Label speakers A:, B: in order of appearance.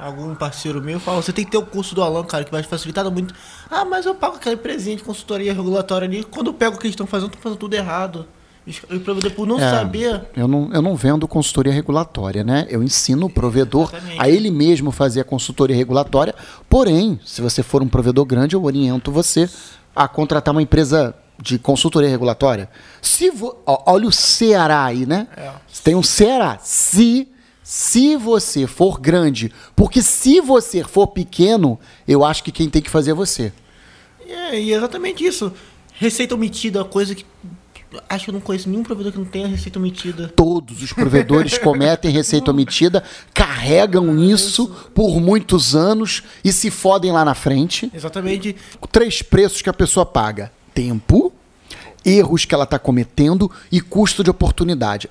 A: algum parceiro meu fala, você tem que ter o curso do Alan, cara, que vai te facilitar muito. Ah, mas eu pago aquela empresinha de consultoria regulatória ali. Quando eu pego o que eles estão fazendo, estão fazendo tudo errado. E o provedor, por não
B: É,
A: saber.
B: Eu não, eu não vendo consultoria regulatória, né? Eu ensino o provedor
A: Exatamente.
B: a ele mesmo fazer a consultoria regulatória. Porém, se você for um provedor grande, eu oriento você a contratar uma empresa de consultoria regulatória. Se vo- olha o Ceará aí, né?
A: É.
B: Tem um Ceará. Se se você for grande, porque se você for pequeno, eu acho que quem tem que fazer é você.
A: É, e é exatamente isso. Receita omitida, coisa que. Acho que eu não conheço nenhum provedor que não tenha receita omitida.
B: Todos os provedores cometem receita omitida, carregam isso por muitos anos e se fodem lá na frente.
A: Exatamente.
B: Três preços que a pessoa paga: tempo, erros que ela está cometendo e custo de oportunidade.